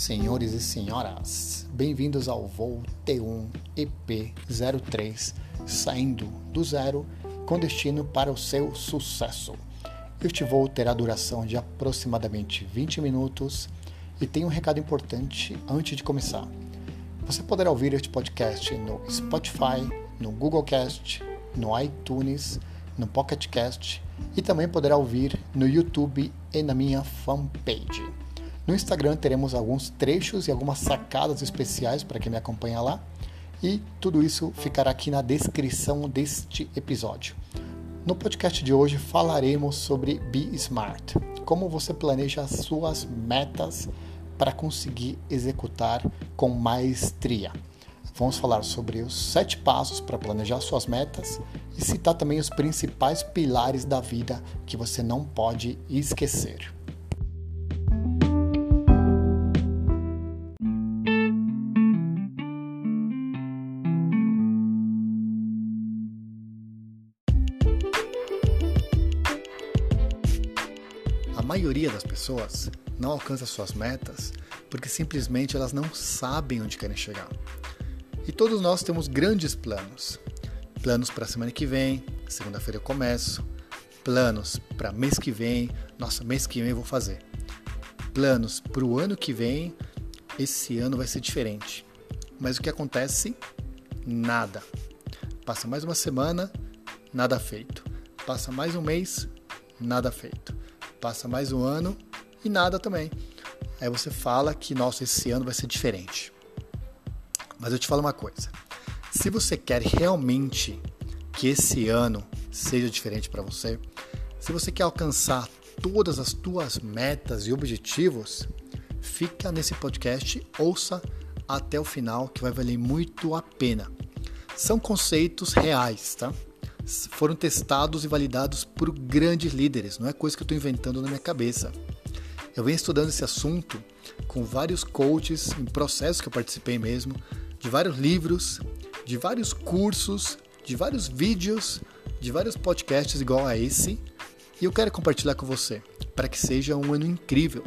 Senhores e senhoras, bem-vindos ao voo T1 EP03, saindo do zero com destino para o seu sucesso. Este voo terá duração de aproximadamente 20 minutos e tem um recado importante antes de começar. Você poderá ouvir este podcast no Spotify, no Google Cast, no iTunes, no Pocket Cast e também poderá ouvir no YouTube e na minha fanpage. No Instagram teremos alguns trechos e algumas sacadas especiais para quem me acompanha lá. E tudo isso ficará aqui na descrição deste episódio. No podcast de hoje falaremos sobre Be Smart, como você planeja as suas metas para conseguir executar com maestria. Vamos falar sobre os sete passos para planejar suas metas e citar também os principais pilares da vida que você não pode esquecer. Pessoas não alcança suas metas porque simplesmente elas não sabem onde querem chegar. E todos nós temos grandes planos. Planos para a semana que vem, segunda-feira eu começo. Planos para mês que vem, nossa, mês que vem eu vou fazer. Planos para o ano que vem, esse ano vai ser diferente. Mas o que acontece? Nada. Passa mais uma semana, nada feito. Passa mais um mês, nada feito. Passa mais um ano e nada também. Aí você fala que, nossa, esse ano vai ser diferente. Mas eu te falo uma coisa: se você quer realmente que esse ano seja diferente para você, se você quer alcançar todas as tuas metas e objetivos, fica nesse podcast, ouça até o final que vai valer muito a pena. São conceitos reais, tá? Foram testados e validados por grandes líderes, não é coisa que eu estou inventando na minha cabeça. Eu venho estudando esse assunto com vários coaches em processos que eu participei mesmo, de vários livros, de vários cursos, de vários vídeos, de vários podcasts igual a esse, e eu quero compartilhar com você para que seja um ano incrível.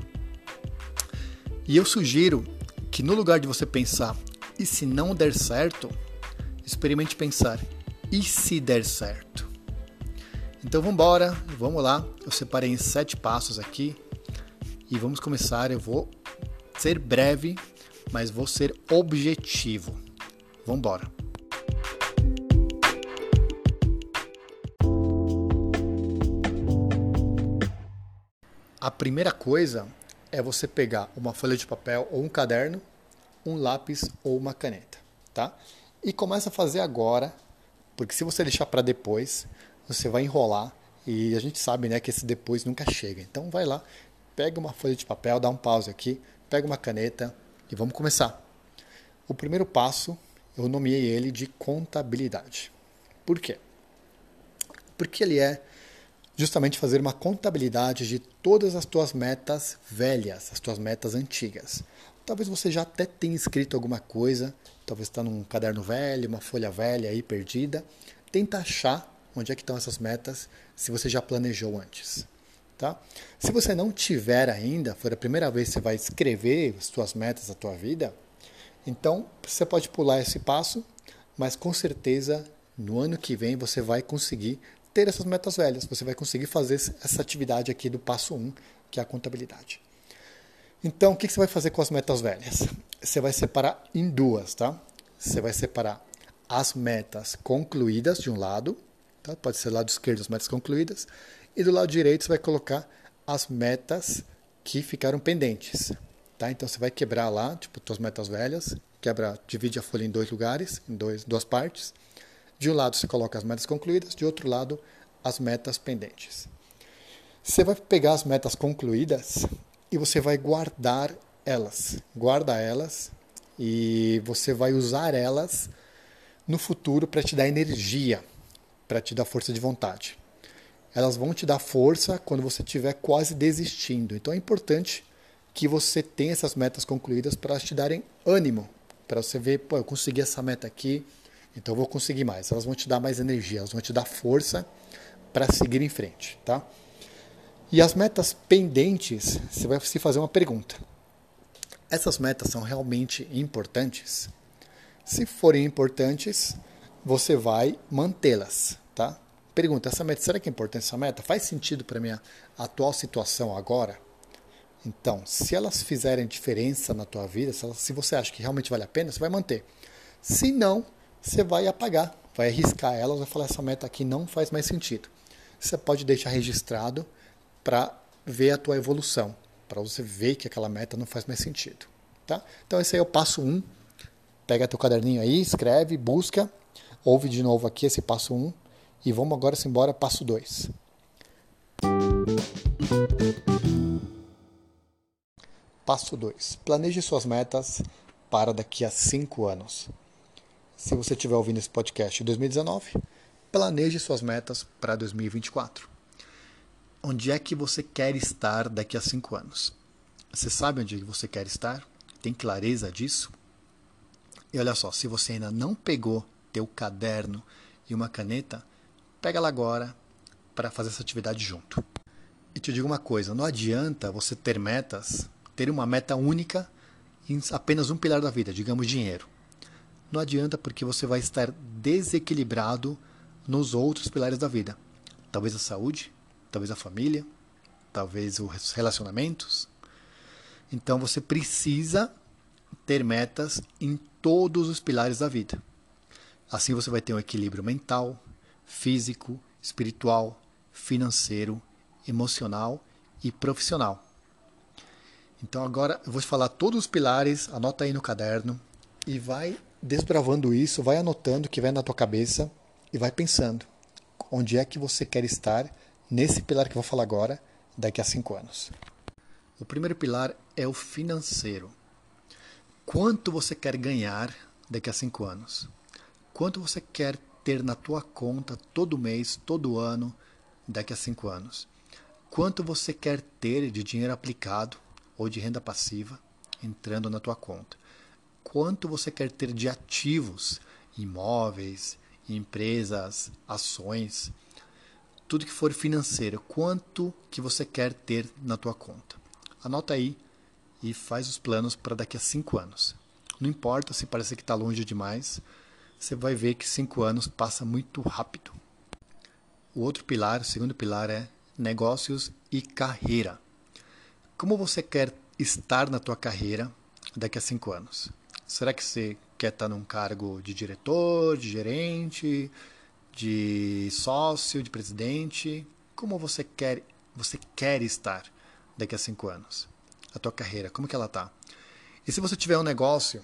E eu sugiro que no lugar de você pensar e se não der certo, experimente pensar e se der certo. Então vamos embora, vamos lá. Eu separei em sete passos aqui e vamos começar. Eu vou ser breve mas vou ser objetivo. Vamos embora. A primeira coisa é você pegar uma folha de papel ou um caderno, um lápis ou uma caneta, tá? E começa a fazer agora, porque se você deixar para depois, você vai enrolar e a gente sabe, né, que esse depois nunca chega. Então vai lá, pega uma folha de papel, dá um pause aqui, pega uma caneta, e vamos começar. O primeiro passo, eu nomeei ele de contabilidade. Por quê? Porque ele é justamente fazer uma contabilidade de todas as tuas metas velhas, as tuas metas antigas. Talvez você já até tenha escrito alguma coisa, talvez está num caderno velho, uma folha velha aí perdida. Tenta achar onde é que estão essas metas, se você já planejou antes. Tá? Se você não tiver ainda, for a primeira vez que você vai escrever as suas metas da tua vida, então você pode pular esse passo, mas com certeza no ano que vem você vai conseguir ter essas metas velhas, você vai conseguir fazer essa atividade aqui do passo 1, um, que é a contabilidade. Então, o que você vai fazer com as metas velhas? Você vai separar em duas, tá? Você vai separar as metas concluídas de um lado, tá? pode ser lado esquerdo as metas concluídas, e do lado direito você vai colocar as metas que ficaram pendentes. Tá? Então você vai quebrar lá, tipo, suas metas velhas, quebra, divide a folha em dois lugares, em dois, duas partes. De um lado você coloca as metas concluídas, de outro lado as metas pendentes. Você vai pegar as metas concluídas e você vai guardar elas. Guarda elas e você vai usar elas no futuro para te dar energia, para te dar força de vontade elas vão te dar força quando você estiver quase desistindo. Então é importante que você tenha essas metas concluídas para te darem ânimo, para você ver, pô, eu consegui essa meta aqui, então eu vou conseguir mais. Elas vão te dar mais energia, elas vão te dar força para seguir em frente, tá? E as metas pendentes, você vai se fazer uma pergunta. essas metas são realmente importantes? Se forem importantes, você vai mantê-las, tá? Pergunta, essa meta, será que é importante essa meta? Faz sentido para minha atual situação agora? Então, se elas fizerem diferença na tua vida, se, elas, se você acha que realmente vale a pena, você vai manter. Se não, você vai apagar, vai arriscar elas, vai falar essa meta aqui não faz mais sentido. Você pode deixar registrado para ver a tua evolução, para você ver que aquela meta não faz mais sentido, tá? Então esse aí é o passo 1. Um. Pega teu caderninho aí, escreve, busca, ouve de novo aqui esse passo 1 um, e vamos agora embora passo 2. Passo 2. Planeje suas metas para daqui a 5 anos. Se você estiver ouvindo esse podcast em 2019, planeje suas metas para 2024. Onde é que você quer estar daqui a 5 anos? Você sabe onde é você quer estar? Tem clareza disso? E olha só, se você ainda não pegou teu caderno e uma caneta, pega lá agora para fazer essa atividade junto. E te digo uma coisa, não adianta você ter metas, ter uma meta única em apenas um pilar da vida, digamos dinheiro. Não adianta porque você vai estar desequilibrado nos outros pilares da vida. Talvez a saúde, talvez a família, talvez os relacionamentos. Então você precisa ter metas em todos os pilares da vida. Assim você vai ter um equilíbrio mental, físico, espiritual, financeiro, emocional e profissional. Então agora eu vou te falar todos os pilares, anota aí no caderno e vai desbravando isso, vai anotando o que vem na tua cabeça e vai pensando onde é que você quer estar nesse pilar que eu vou falar agora, daqui a cinco anos. O primeiro pilar é o financeiro. Quanto você quer ganhar daqui a cinco anos? Quanto você quer ter na tua conta todo mês, todo ano, daqui a cinco anos? Quanto você quer ter de dinheiro aplicado ou de renda passiva entrando na tua conta? Quanto você quer ter de ativos, imóveis, empresas, ações, tudo que for financeiro, quanto que você quer ter na tua conta? Anota aí e faz os planos para daqui a cinco anos. Não importa se parecer que está longe demais, você vai ver que cinco anos passa muito rápido. O outro pilar, o segundo pilar é negócios e carreira. Como você quer estar na tua carreira daqui a cinco anos? Será que você quer estar num cargo de diretor, de gerente, de sócio, de presidente? Como você quer, você quer estar daqui a cinco anos? a tua carreira, como que ela tá? E se você tiver um negócio,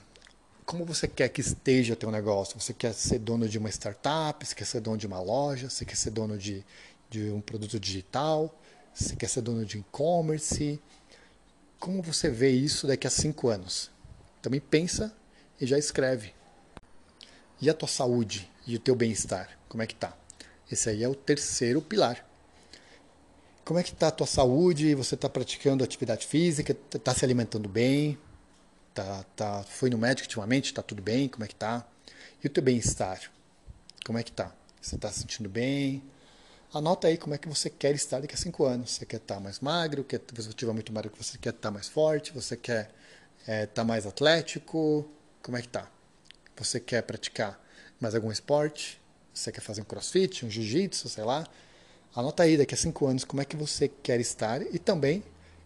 como você quer que esteja teu negócio? Você quer ser dono de uma startup? Você quer ser dono de uma loja? Você quer ser dono de, de um produto digital? Você quer ser dono de e-commerce? Como você vê isso daqui a cinco anos? Também pensa e já escreve. E a tua saúde e o teu bem-estar? Como é que tá? Esse aí é o terceiro pilar. Como é que está a tua saúde? Você está praticando atividade física? Está se alimentando bem? Tá, tá, foi no médico ultimamente? Está tudo bem? Como é que está? E o teu bem-estar? Como é que está? Você está se sentindo bem? Anota aí como é que você quer estar daqui a cinco anos. Você quer estar tá mais magro? Quer, se você estiver muito magro, você quer estar tá mais forte? Você quer estar é, tá mais atlético? Como é que está? Você quer praticar mais algum esporte? Você quer fazer um crossfit, um jiu-jitsu, sei lá? Anota aí daqui a cinco anos como é que você quer estar e também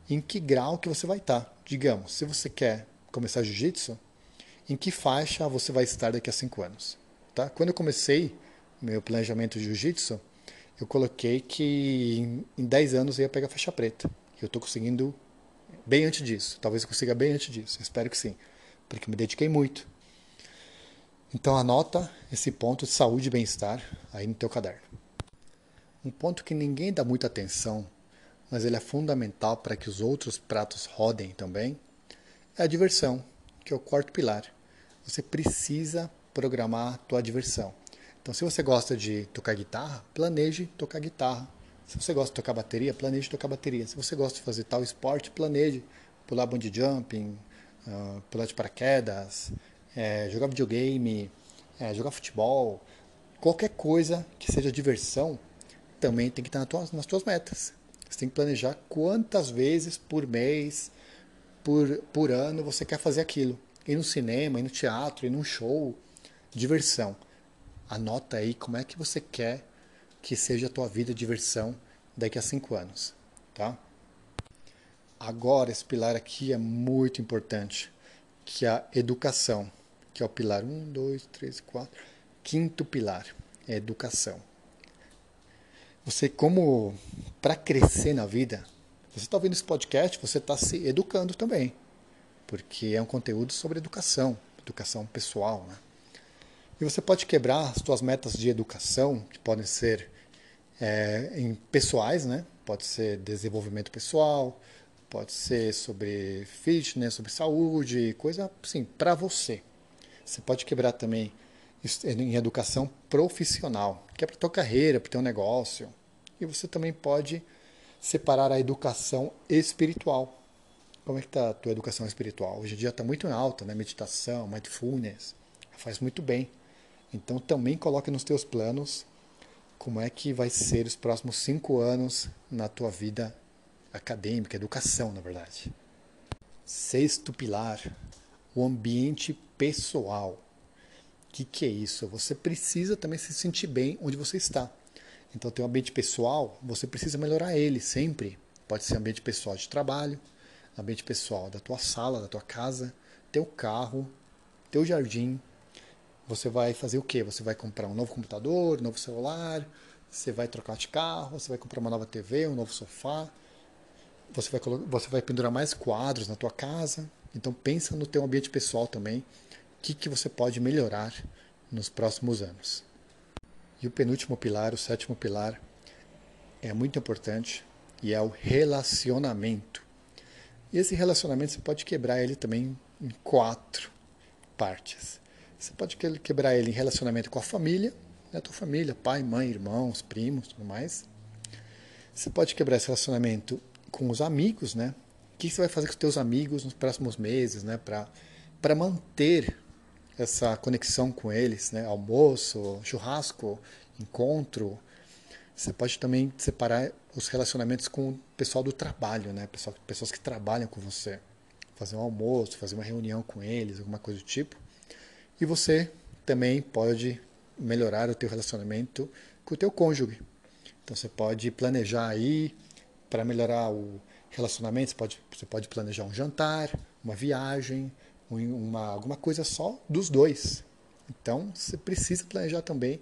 em que grau que você vai estar. Digamos, se você quer começar jiu-jitsu, em que faixa você vai estar daqui a cinco anos. Tá? Quando eu comecei meu planejamento de jiu-jitsu, eu coloquei que em, em 10 anos eu ia pegar faixa preta. Eu estou conseguindo bem antes disso. Talvez eu consiga bem antes disso. Espero que sim. Porque me dediquei muito. Então anota esse ponto de saúde e bem-estar aí no teu caderno. Um ponto que ninguém dá muita atenção, mas ele é fundamental para que os outros pratos rodem também, é a diversão, que é o quarto pilar. Você precisa programar a tua diversão. Então, se você gosta de tocar guitarra, planeje tocar guitarra. Se você gosta de tocar bateria, planeje tocar bateria. Se você gosta de fazer tal esporte, planeje pular bungee jumping, uh, pular de paraquedas, é, jogar videogame, é, jogar futebol, qualquer coisa que seja diversão, também tem que estar nas tuas, nas tuas metas. Você tem que planejar quantas vezes por mês, por, por ano você quer fazer aquilo. Ir no cinema, ir no teatro, ir num show, diversão. Anota aí como é que você quer que seja a tua vida diversão daqui a cinco anos, tá? Agora, esse pilar aqui é muito importante, que é a educação, que é o pilar 1, 2, 3, 4. Quinto pilar é educação. Você, como para crescer na vida, você está ouvindo esse podcast, você está se educando também, porque é um conteúdo sobre educação, educação pessoal, né? E você pode quebrar as suas metas de educação, que podem ser é, em pessoais, né? Pode ser desenvolvimento pessoal, Pode ser sobre fitness, sobre saúde, coisa assim, para você. Você pode quebrar também em educação profissional, que é para tua carreira, para teu negócio. E você também pode separar a educação espiritual. Como é que está a tua educação espiritual? Hoje em dia está muito em alta, né? Meditação, mindfulness, faz muito bem. Então também coloque nos teus planos como é que vai ser os próximos cinco anos na tua vida acadêmica, educação, na verdade. Sexto pilar, o ambiente pessoal. O que, que é isso? Você precisa também se sentir bem onde você está. Então, tem um ambiente pessoal, você precisa melhorar ele sempre. Pode ser ambiente pessoal de trabalho, ambiente pessoal da tua sala, da tua casa, teu carro, teu jardim. Você vai fazer o quê? Você vai comprar um novo computador, um novo celular, você vai trocar de carro, você vai comprar uma nova TV, um novo sofá, você vai, você vai pendurar mais quadros na tua casa. Então pensa no teu ambiente pessoal também. O que, que você pode melhorar nos próximos anos. E o penúltimo pilar, o sétimo pilar, é muito importante e é o relacionamento. E esse relacionamento você pode quebrar ele também em quatro partes. Você pode quebrar ele em relacionamento com a família, né, tua família, pai, mãe, irmãos, primos, tudo mais. Você pode quebrar esse relacionamento com os amigos, né? O que você vai fazer com os teus amigos nos próximos meses, né? Para manter essa conexão com eles, né? Almoço, churrasco, encontro. Você pode também separar os relacionamentos com o pessoal do trabalho, né? Pessoal, pessoas que trabalham com você. Fazer um almoço, fazer uma reunião com eles, alguma coisa do tipo. E você também pode melhorar o teu relacionamento com o teu cônjuge. Então você pode planejar aí para melhorar o relacionamento, você pode, você pode planejar um jantar, uma viagem, uma, alguma coisa só dos dois. Então, você precisa planejar também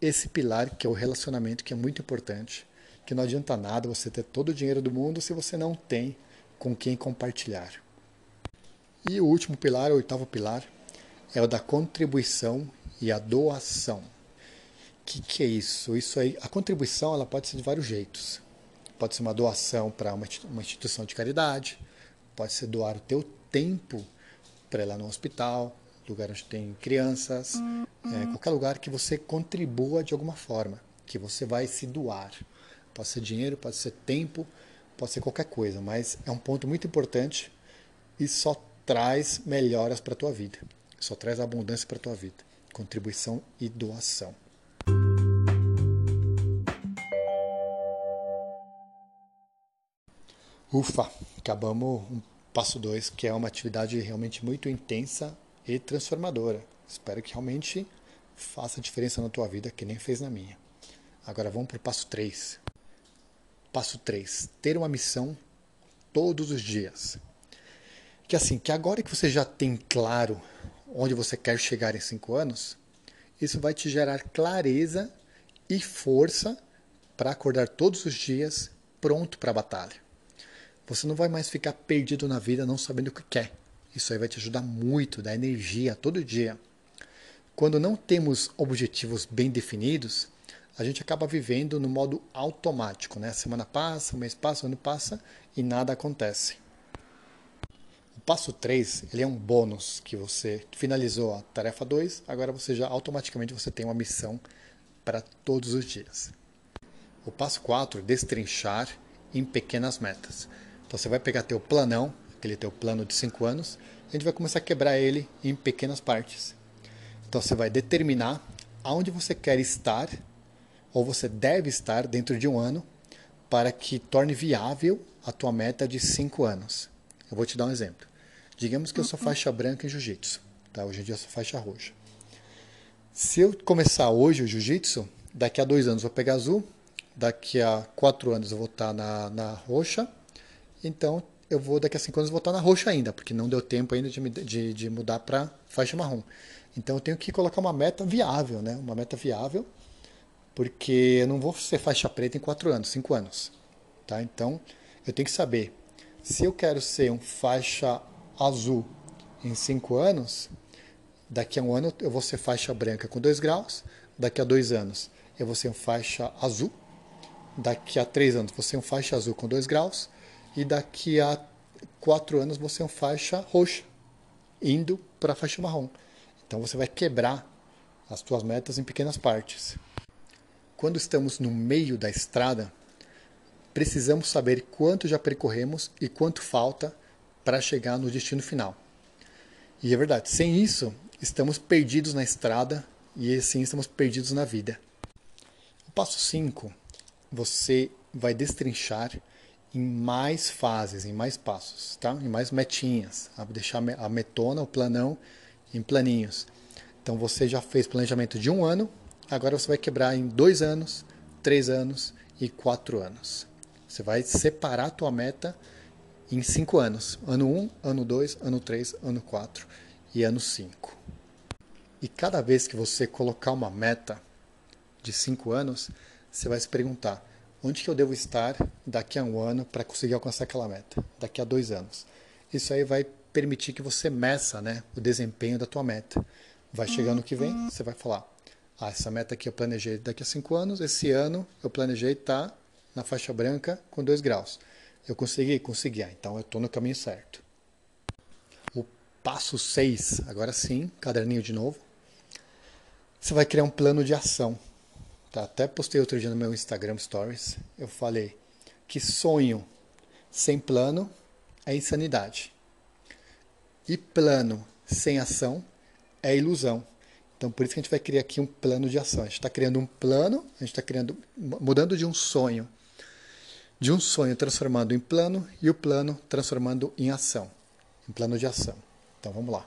esse pilar que é o relacionamento, que é muito importante, que não adianta nada você ter todo o dinheiro do mundo se você não tem com quem compartilhar. E o último pilar, o oitavo pilar, é o da contribuição e a doação. O que, que é isso? Isso aí, a contribuição ela pode ser de vários jeitos. Pode ser uma doação para uma instituição de caridade, pode ser doar o teu tempo para ir lá no hospital, lugar onde tem crianças, uhum. é, qualquer lugar que você contribua de alguma forma, que você vai se doar. Pode ser dinheiro, pode ser tempo, pode ser qualquer coisa, mas é um ponto muito importante e só traz melhoras para a tua vida, só traz abundância para a tua vida. Contribuição e doação. Ufa, acabamos um passo 2, que é uma atividade realmente muito intensa e transformadora. Espero que realmente faça diferença na tua vida, que nem fez na minha. Agora vamos para o passo 3. Passo 3. Ter uma missão todos os dias. Que assim, que agora que você já tem claro onde você quer chegar em 5 anos, isso vai te gerar clareza e força para acordar todos os dias pronto para a batalha. Você não vai mais ficar perdido na vida não sabendo o que quer. Isso aí vai te ajudar muito, dá energia todo dia. Quando não temos objetivos bem definidos, a gente acaba vivendo no modo automático, né? A semana passa, o mês passa, o ano passa e nada acontece. O passo 3, ele é um bônus que você finalizou a tarefa 2, agora você já automaticamente você tem uma missão para todos os dias. O passo 4, destrinchar em pequenas metas. Então você vai pegar teu planão, aquele teu plano de 5 anos, e a gente vai começar a quebrar ele em pequenas partes. Então você vai determinar aonde você quer estar, ou você deve estar dentro de um ano, para que torne viável a tua meta de 5 anos. Eu vou te dar um exemplo. Digamos que eu sou faixa branca em jiu-jitsu. Tá? Hoje em dia eu sou faixa roxa. Se eu começar hoje o jiu-jitsu, daqui a dois anos eu vou pegar azul, daqui a quatro anos eu vou estar na, na roxa, então eu vou daqui a cinco anos voltar na roxa ainda, porque não deu tempo ainda de, de, de mudar para faixa marrom. Então eu tenho que colocar uma meta viável, né? Uma meta viável, porque eu não vou ser faixa preta em quatro anos, cinco anos, tá? Então eu tenho que saber se eu quero ser um faixa azul em cinco anos, daqui a um ano eu vou ser faixa branca com dois graus, daqui a dois anos eu vou ser um faixa azul, daqui a três anos vou ser um faixa azul com dois graus e daqui a quatro anos você é um faixa roxa, indo para a faixa marrom. Então você vai quebrar as suas metas em pequenas partes. Quando estamos no meio da estrada, precisamos saber quanto já percorremos e quanto falta para chegar no destino final. E é verdade, sem isso, estamos perdidos na estrada e assim estamos perdidos na vida. O passo 5, você vai destrinchar em mais fases, em mais passos, tá? em mais metinhas, deixar a metona, o planão, em planinhos. Então você já fez planejamento de um ano, agora você vai quebrar em dois anos, três anos e quatro anos. Você vai separar a tua meta em cinco anos: ano 1, um, ano 2, ano 3, ano 4 e ano 5. E cada vez que você colocar uma meta de cinco anos, você vai se perguntar onde que eu devo estar daqui a um ano para conseguir alcançar aquela meta, daqui a dois anos. Isso aí vai permitir que você meça né, o desempenho da tua meta. Vai chegando o que vem, você vai falar, ah, essa meta aqui eu planejei daqui a cinco anos, esse ano eu planejei estar tá na faixa branca com dois graus. Eu consegui? Consegui. Ah, então eu estou no caminho certo. O passo 6, agora sim, caderninho de novo. Você vai criar um plano de ação. Tá? Até postei outro dia no meu Instagram Stories. Eu falei que sonho sem plano é insanidade. E plano sem ação é ilusão. Então, por isso que a gente vai criar aqui um plano de ação. A gente está criando um plano, a gente está criando, mudando de um sonho, de um sonho transformando em plano e o plano transformando em ação, em plano de ação. Então, vamos lá.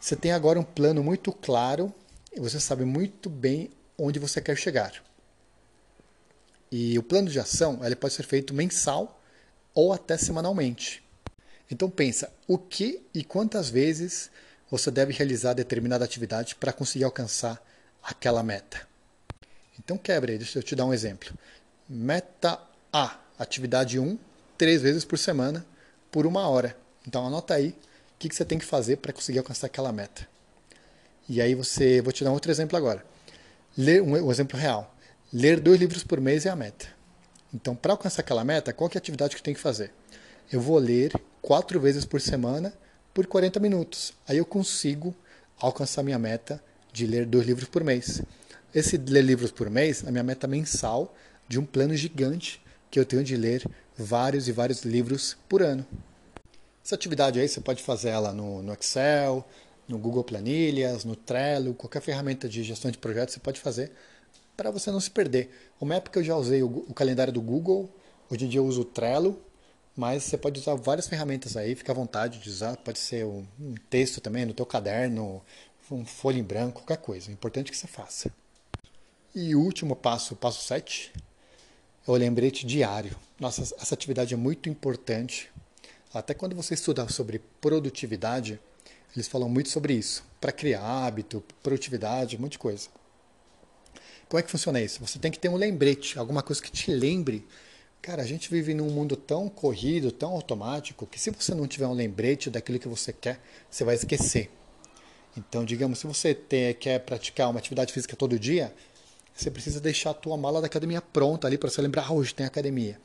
Você tem agora um plano muito claro e você sabe muito bem onde você quer chegar. E o plano de ação ele pode ser feito mensal ou até semanalmente. Então pensa, o que e quantas vezes você deve realizar determinada atividade para conseguir alcançar aquela meta. Então quebre, deixa eu te dar um exemplo. Meta A, atividade 1, três vezes por semana, por uma hora. Então anota aí o que você tem que fazer para conseguir alcançar aquela meta. E aí você, vou te dar um outro exemplo agora. Ler um, um exemplo real. Ler dois livros por mês é a meta. Então, para alcançar aquela meta, qual é a atividade que eu tenho que fazer? Eu vou ler quatro vezes por semana por 40 minutos. Aí eu consigo alcançar minha meta de ler dois livros por mês. Esse ler livros por mês é a minha meta mensal de um plano gigante que eu tenho de ler vários e vários livros por ano. Essa atividade aí você pode fazer ela no, no Excel, no Google Planilhas, no Trello, qualquer ferramenta de gestão de projetos você pode fazer para você não se perder. Uma época eu já usei o, o, calendário do Google, hoje em dia eu uso o Trello, mas você pode usar várias ferramentas aí, fica à vontade de usar, pode ser um, texto também no teu caderno, um folha em branco, qualquer coisa, o importante é que você faça. E o último passo, o passo 7, é o lembrete diário. Nossa, essa atividade é muito importante. Até quando você estuda sobre produtividade, eles falam muito sobre isso, para criar hábito, produtividade, um monte de coisa. Como é que funciona isso? Você tem que ter um lembrete, alguma coisa que te lembre. Cara, a gente vive num mundo tão corrido, tão automático, que se você não tiver um lembrete daquilo que você quer, você vai esquecer. Então, digamos, se você ter, quer praticar uma atividade física todo dia, você precisa deixar a tua mala da academia pronta ali para você lembrar, ah, hoje tem academia.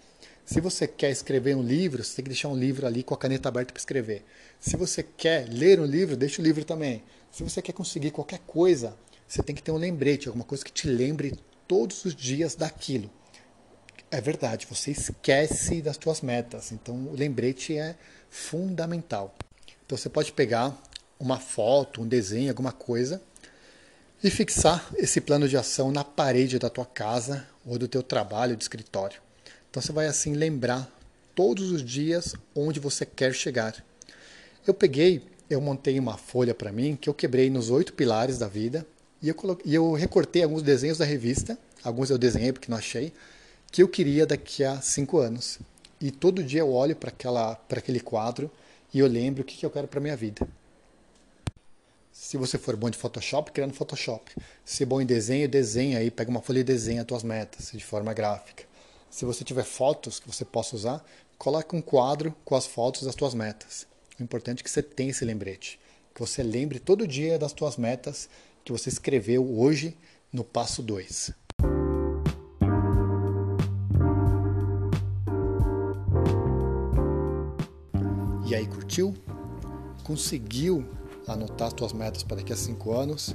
Se você quer escrever um livro, você tem que deixar um livro ali com a caneta aberta para escrever. Se você quer ler um livro, deixa o livro também. Se você quer conseguir qualquer coisa, você tem que ter um lembrete, alguma coisa que te lembre todos os dias daquilo. É verdade, você esquece das suas metas. Então, o lembrete é fundamental. Então, você pode pegar uma foto, um desenho, alguma coisa e fixar esse plano de ação na parede da tua casa ou do teu trabalho de escritório. Então você vai assim lembrar todos os dias onde você quer chegar. Eu peguei, eu montei uma folha para mim que eu quebrei nos oito pilares da vida e eu, coloquei, e eu recortei alguns desenhos da revista, alguns eu desenhei porque não achei, que eu queria daqui a cinco anos. E todo dia eu olho para aquele quadro e eu lembro o que, que eu quero para minha vida. Se você for bom de Photoshop, cria no Photoshop. Se bom em desenho, desenha aí, pega uma folha e desenha as tuas metas de forma gráfica. Se você tiver fotos que você possa usar, coloque um quadro com as fotos das tuas metas. O importante é que você tenha esse lembrete, que você lembre todo dia das tuas metas que você escreveu hoje no passo 2. E aí, curtiu? Conseguiu anotar as tuas metas para daqui a cinco anos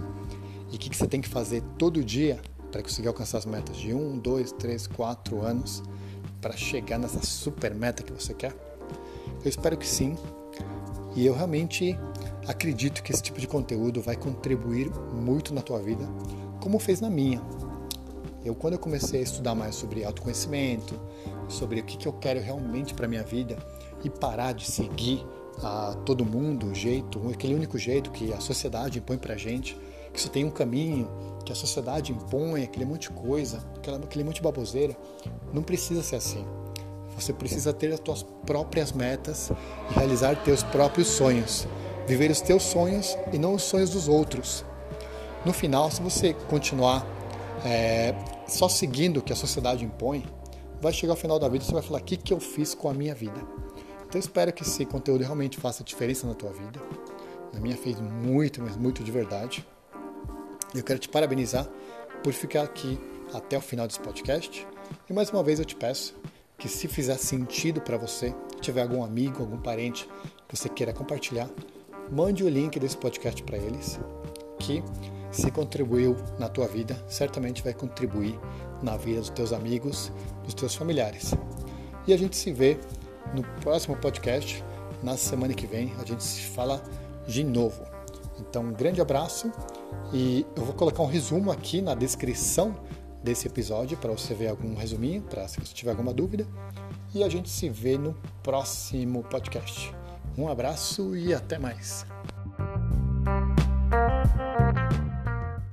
e o que, que você tem que fazer todo dia para conseguir alcançar as metas de um, dois, três, quatro anos para chegar nessa super meta que você quer? Eu espero que sim. E eu realmente acredito que esse tipo de conteúdo vai contribuir muito na tua vida, como fez na minha. Eu quando eu comecei a estudar mais sobre autoconhecimento, sobre o que, que eu quero realmente para minha vida e parar de seguir a todo mundo, o jeito, aquele único jeito que a sociedade impõe pra gente, que só tem um caminho, que a sociedade impõe, aquele monte de coisa, aquele monte de baboseira. Não precisa ser assim. Você precisa ter as suas próprias metas e realizar teus próprios sonhos. Viver os teus sonhos e não os sonhos dos outros. No final, se você continuar é, só seguindo o que a sociedade impõe, vai chegar ao final da vida e você vai falar: o que, que eu fiz com a minha vida? Então espero que esse conteúdo realmente faça diferença na tua vida. Na minha fez muito, mas muito de verdade. Eu quero te parabenizar por ficar aqui até o final desse podcast. E mais uma vez eu te peço que se fizer sentido para você, tiver algum amigo, algum parente que você queira compartilhar, mande o link desse podcast para eles, que se contribuiu na tua vida, certamente vai contribuir na vida dos teus amigos, dos teus familiares. E a gente se vê no próximo podcast, na semana que vem, a gente se fala de novo. Então, um grande abraço e eu vou colocar um resumo aqui na descrição desse episódio para você ver algum resuminho, para se você tiver alguma dúvida. E a gente se vê no próximo podcast. Um abraço e até mais.